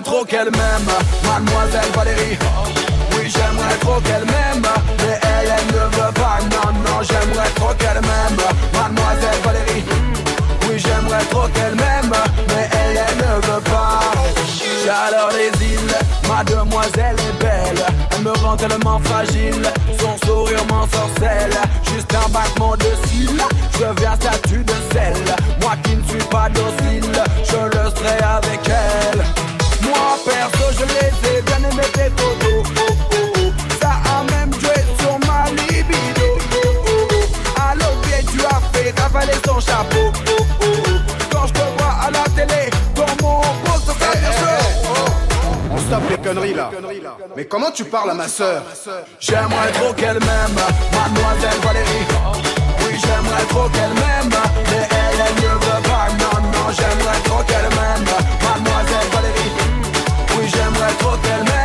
J'aimerais trop qu'elle m'aime, mademoiselle Valérie. Oui j'aimerais trop qu'elle m'aime. Mais elle, elle ne veut pas, non, non J'aimerais trop qu'elle m'aime, mademoiselle Valérie. Oui j'aimerais trop qu'elle m'aime. Mais elle, elle ne veut pas. Chaleur des îles, mademoiselle est belle. Elle me rend tellement fragile. Son sourire m'ensorcelle. Juste un battement de cils. Je deviens statue de sel. Moi qui ne suis pas docile Je le serai avec elle Mais comment tu parles à ma soeur J'aimerais trop qu'elle m'aime Mademoiselle Valérie. Oui j'aimerais trop qu'elle m'aime Mais elle, elle ne veut pas. Non, non, j'aimerais trop qu'elle m'aime mets hotel. Man.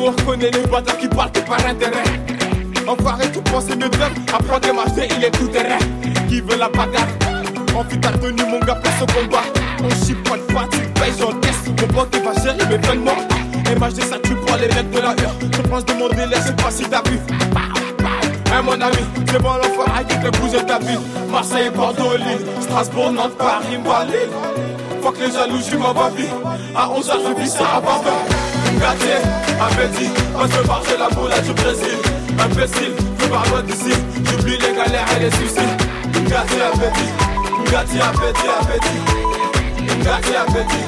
On reconnaît les bâtards qui partent par intérêt. Enfoiré, tout penser de faire. Apprends des marchés, il est tout terrain. Qui veut la bagarre? En fut ta tenue, mon gars, place au combat. On chipote pas, tu payes, j'encaisse. Mon pote, il va gérer mes paiements. MHD, ça tue pour les mecs de la heure. Je pense de mon délai, sais pas si t'as vu. Hein, mon ami, c'est bon l'enfoiré qui fait bouger ta ville. Marseille, Bordeaux, Lille, Strasbourg, Nantes, Paris, Mbalil. Faut que les jaloux, je m'en va vie. À 11h, je vis ça à Bamba. Ngati, appétit, on se marche la boule du Brésil. Imbécile, pars loin d'ici. J'oublie les galères et les soucis. Ngati, appétit, appétit, appétit. Ngati, appétit,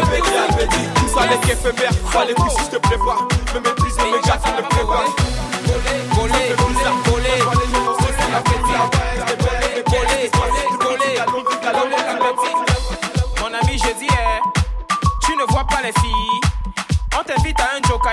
appétit, appétit. Ça n'est qu'éphémère, pas les coups si je te prépare. Me qui me coller, coller, l'appétit. Coller, coller, coller, l'appétit. Mon ami, je dis, eh, tu ne vois pas les filles.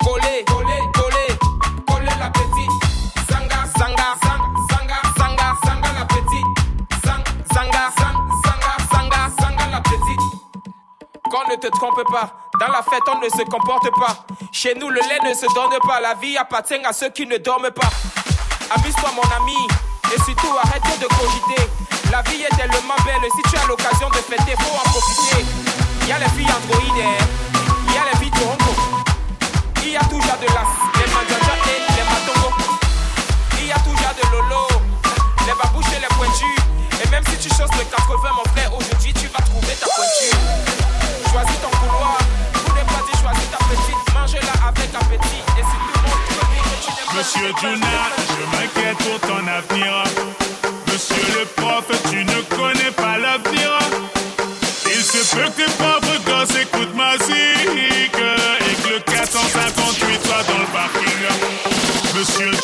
Coller, coller, coller, coller, la petite. Sanga, sanga, sang, sanga, sanga, sanga la petite. Sang, sanga, sang, sanga, sanga, sanga la petite. Qu'on ne te trompe pas, dans la fête on ne se comporte pas. Chez nous le lait ne se donne pas, la vie appartient à ceux qui ne dorment pas. Amuse-toi mon ami, et surtout arrête de cogiter. La vie est tellement belle, si tu as l'occasion de fêter, faut en profiter. Y a les filles androïdes, il y a les filles toronto. Il y a toujours de l'as, les manjaja et les matongo. Il y a toujours de lolo, les babouches et les pointus. Et même si tu choses le 80, mon frère, aujourd'hui tu vas trouver ta pointure. Choisis ton couloir, pour ne pas dire choisis ta petite, mange-la avec appétit. Et si tout le monde te dit que tu n'aimes pas Monsieur Juna, je m'inquiète pour ton avenir. Monsieur le prof, tu ne connais pas l'avenir. Il se peut que tes Monsieur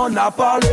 planète en a parlé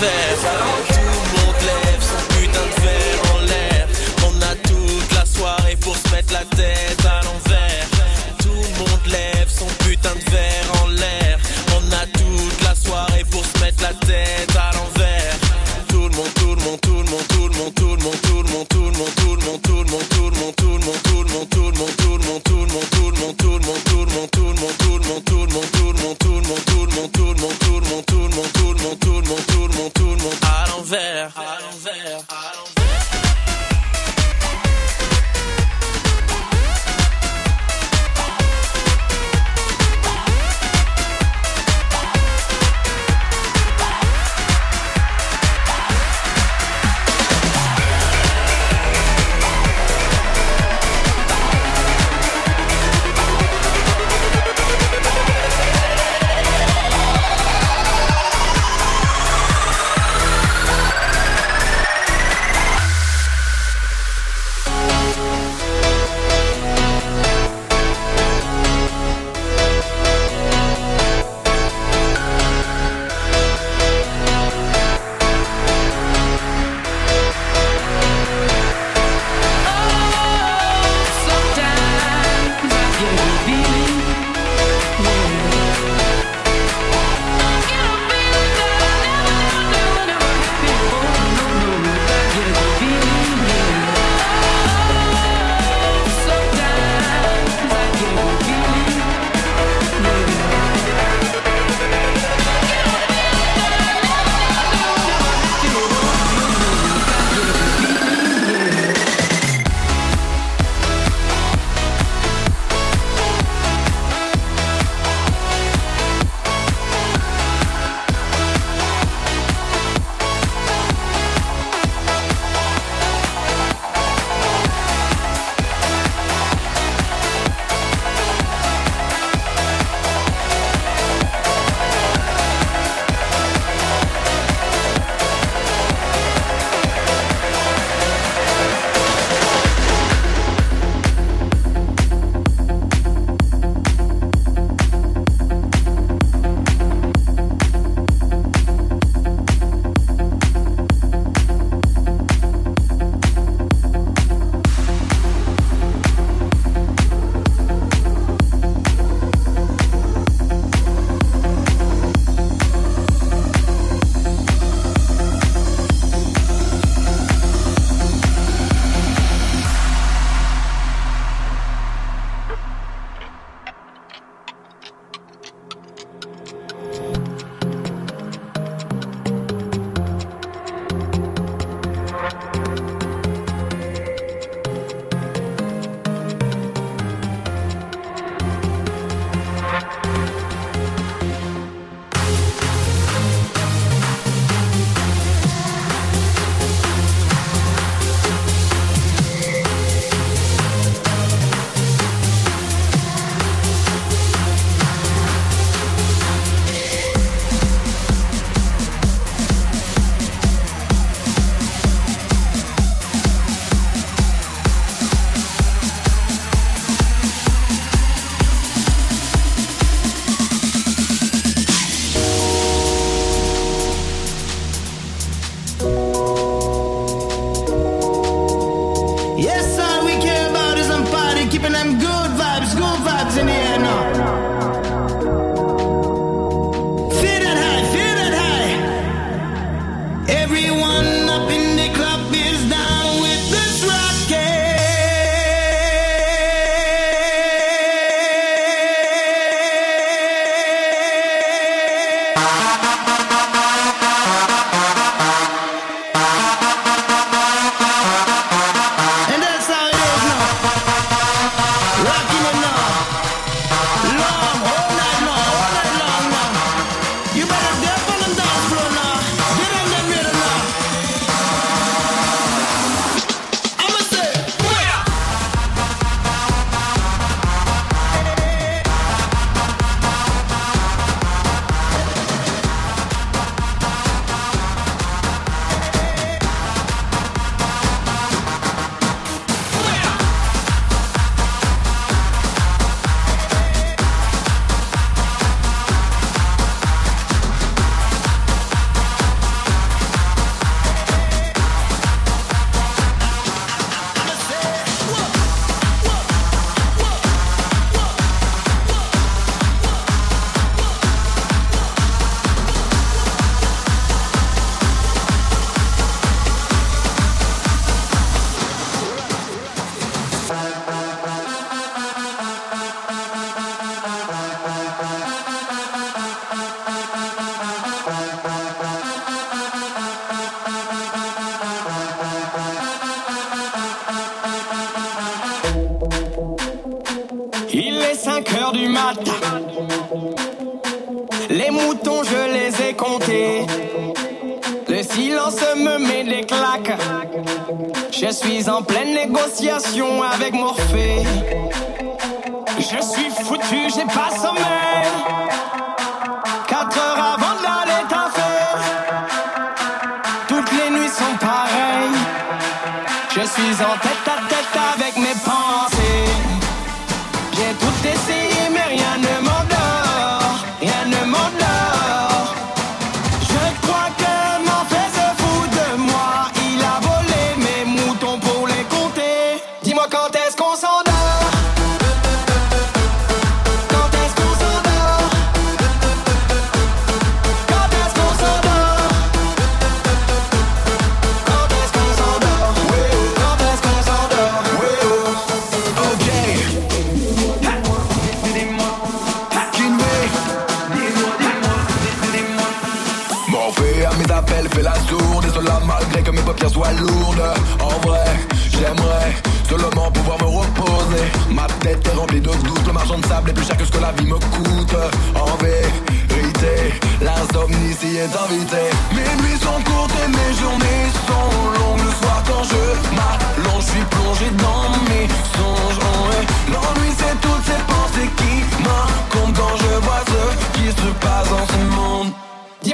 There.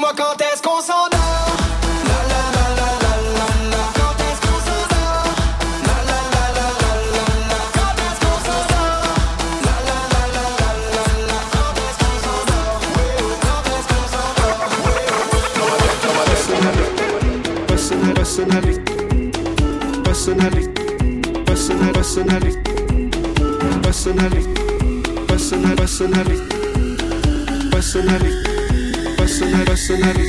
Dis-moi quand est-ce qu'on s'en a personality, personality, personal, personality, personality, personal, personality, personality hustle, hustle,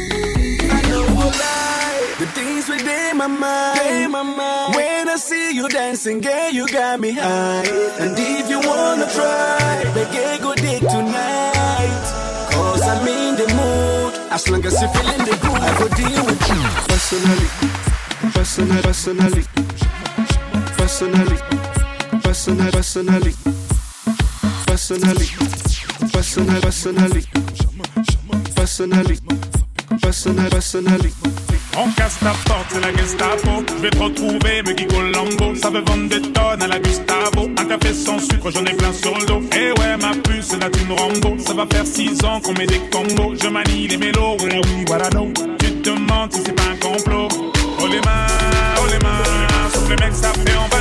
I know a lie. The things within my mind, my mind. When I see you dancing, girl, you got me high. And if you wanna try, baby, go dig tonight. Cause I'm in the mood. As long as you're feeling the groove, I go deal with you. Personally, personally, personally, personally, personally, personally, personally, personally. personally. On casse ta porte, c'est la Gestapo. Je vais te retrouver, me Lambo. Ça veut vendre des tonnes à la Gustavo. Un café sans sucre, j'en ai plein sur le dos. Et ouais, ma puce, c'est la thune Rambo. Ça va faire 6 ans qu'on met des combos. Je manie les mélos. Tu te demandes si c'est pas un complot. Oh les mains, oh les les mecs, ça fait en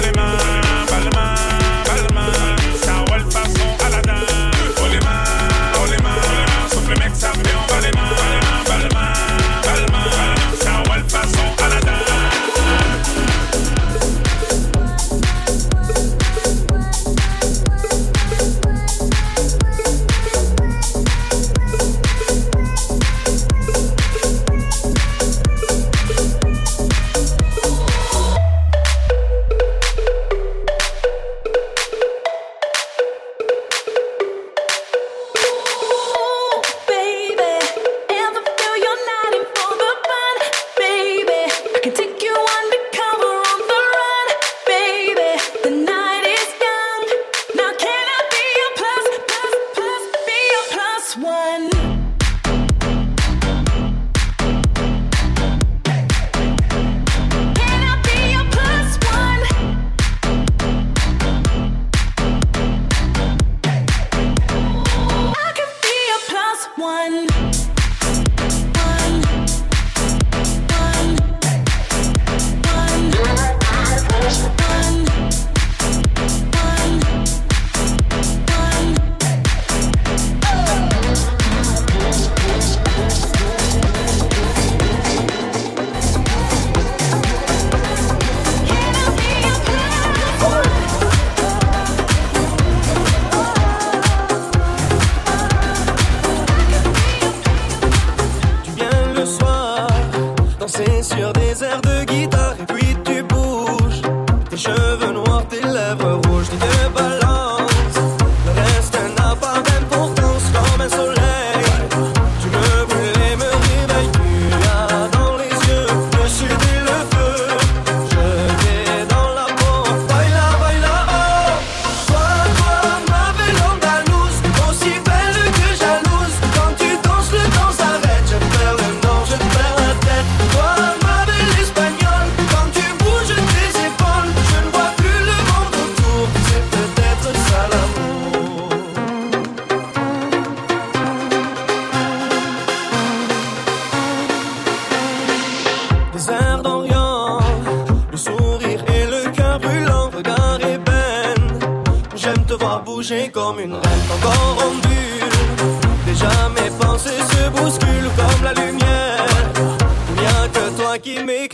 que toi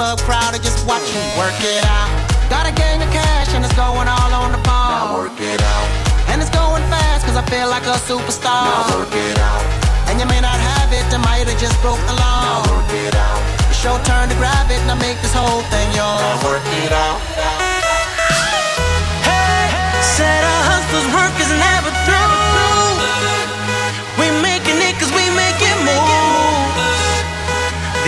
club crowd to just watch you work it out. Got a gang of cash and it's going all on the ball. Now work it out. And it's going fast cause I feel like a superstar. Now work it out. And you may not have it, I might have just broke the law. Now work it out. It's your turn to grab it and I make this whole thing yours. Now work it out. Hey, said a hustler's work is never through.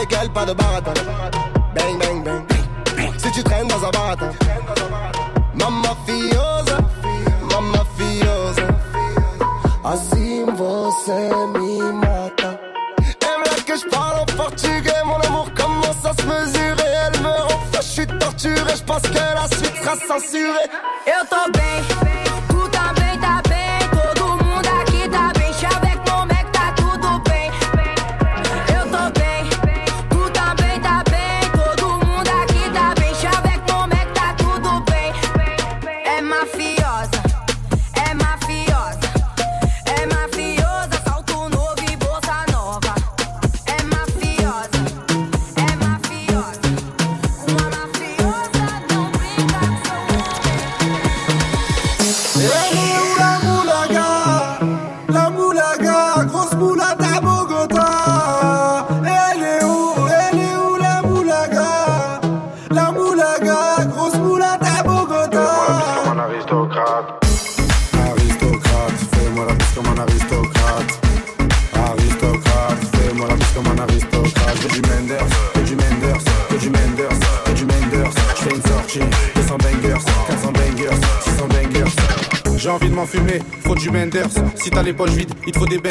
avec pas de baratin. Bang, bang, bang. Si tu traînes dans un baratin.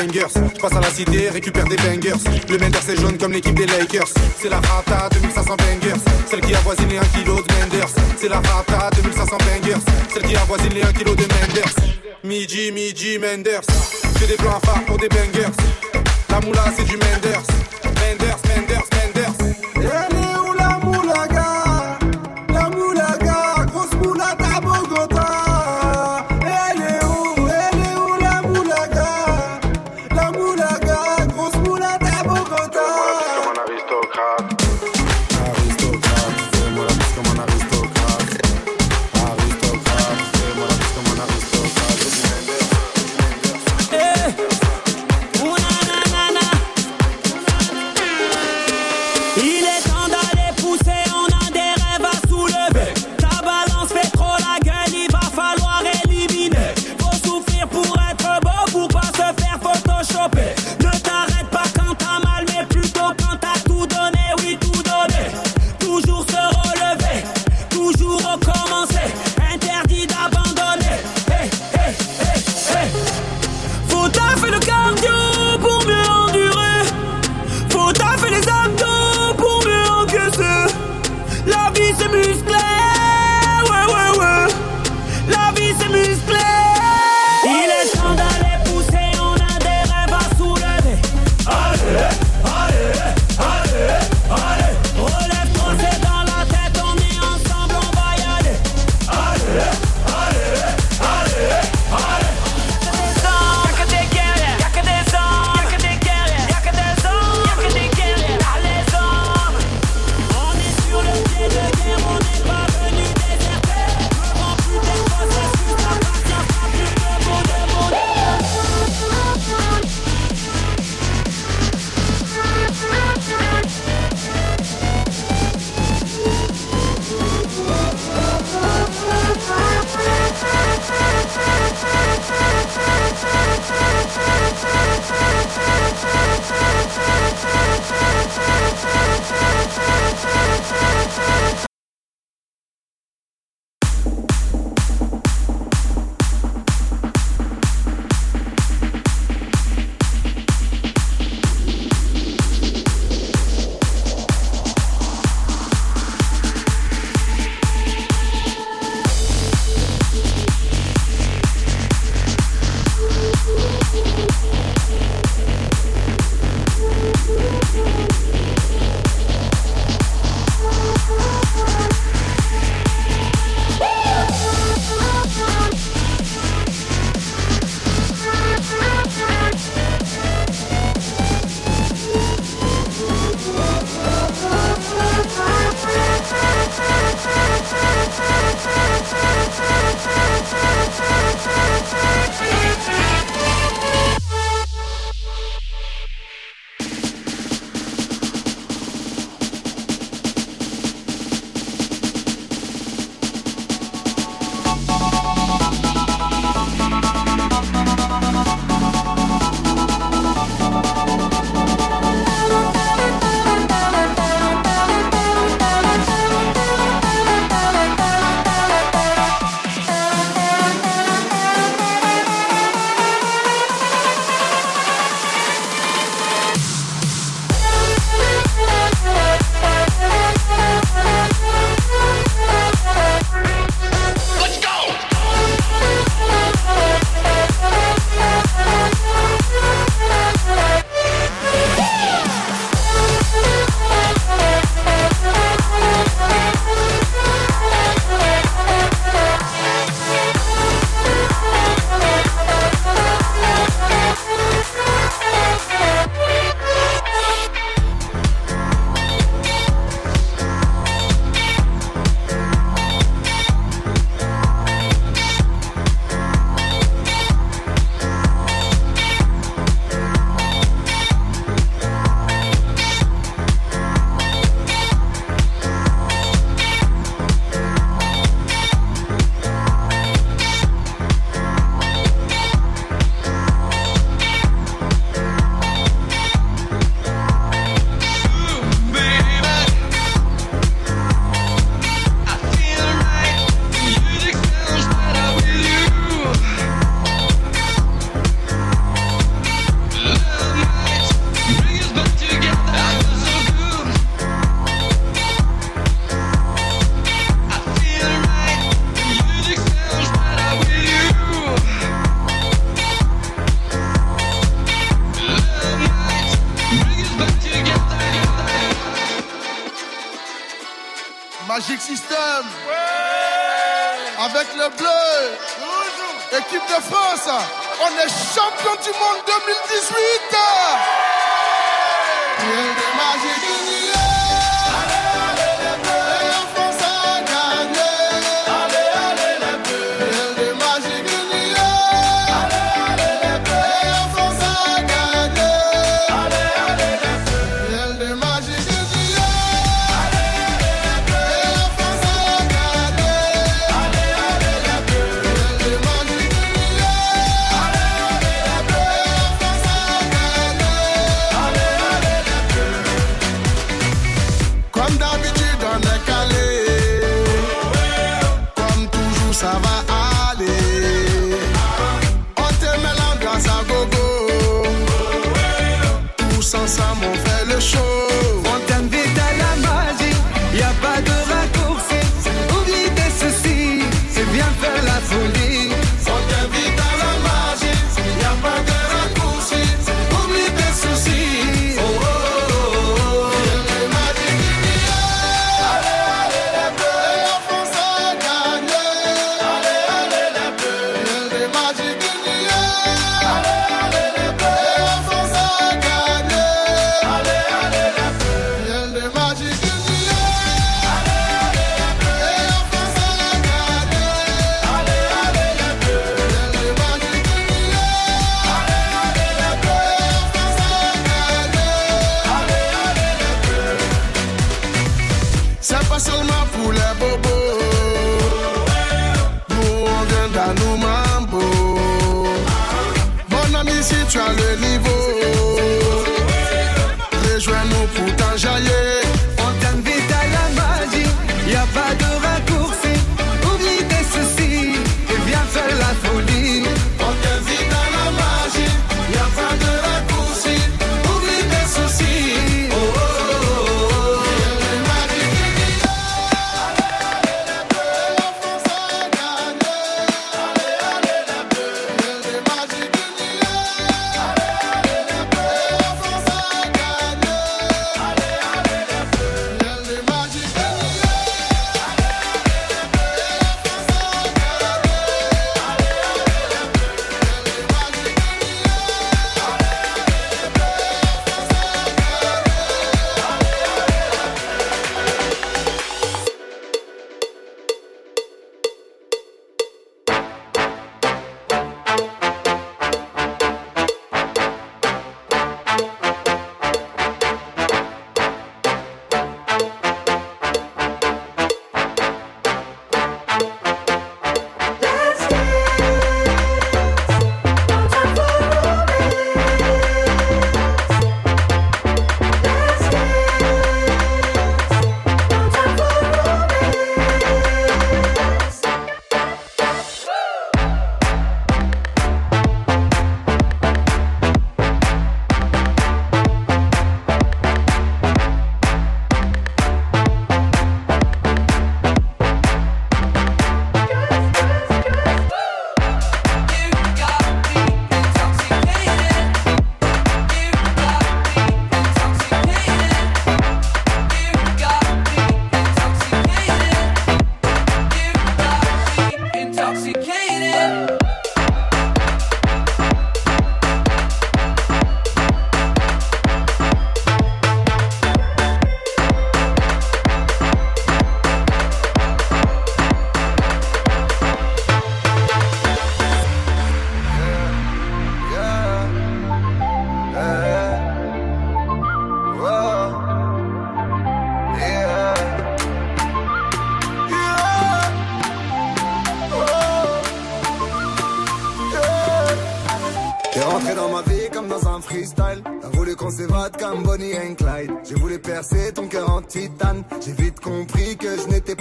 bangers. Je passe à la cité, récupère des bangers. Le Menders c'est jaune comme l'équipe des Lakers. C'est la rata 2500 bangers. Celle qui avoisine les 1 kg de Menders. C'est la rata 2500 bangers. Celle qui avoisine les 1 kg de Menders. Midi, midi, Menders. J'ai des plans à pour des bangers. La moula c'est du Menders.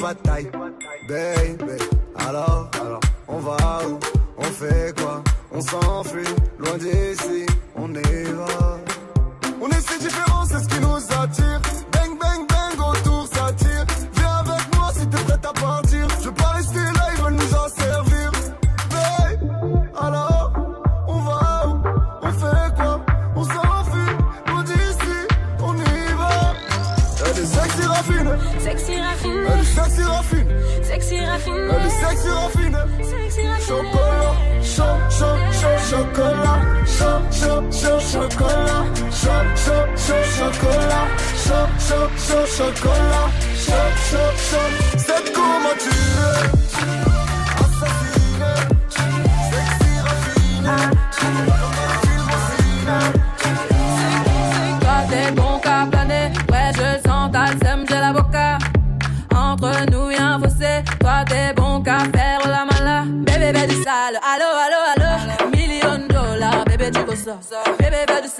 batailles, baby. Alors, alors, on va où? On fait quoi? On s'enfuit, loin d'ici, on y va. On est si différents, c'est ce qui nous chocolat, chaud, chaud, chaud chocolat, chaud, chaud, chaud chocolat, chaud, chaud, chaud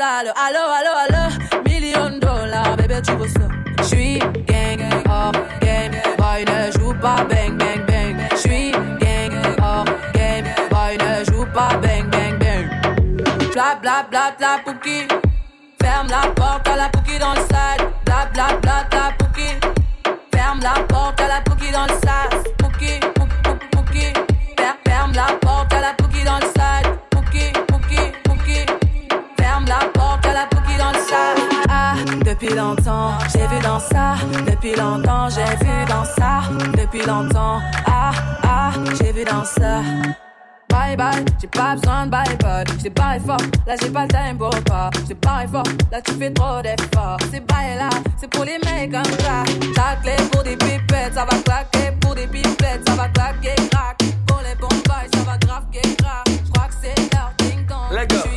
Allo, allo, allo, million dollars, bébé, tu veux ça? J'suis gang, hors game, boy, ne joue pas bang, bang, bang. J'suis gang, hors game, boy, ne joue pas bang, bang, bang. Bla, bla, bla, bla, pouki. Ferme la porte à la pouki dans le sale. Bla, bla, bla, bla, dans ça, depuis longtemps, j'ai vu dans ça, depuis longtemps, ah ah, j'ai vu dans ça. Bye bye, j'ai pas besoin de bye bye. J't'ai parlé fort, là j'ai pas le time pour pas. J't'ai parlé fort, là tu fais trop d'efforts. C'est bye là, c'est pour les mecs comme ça. Taclé pour des pipettes, ça va claquer pour des pipettes, ça va claquer crack. Pour les bombes, ça va grave crack. J'crois que c'est leur ding dong.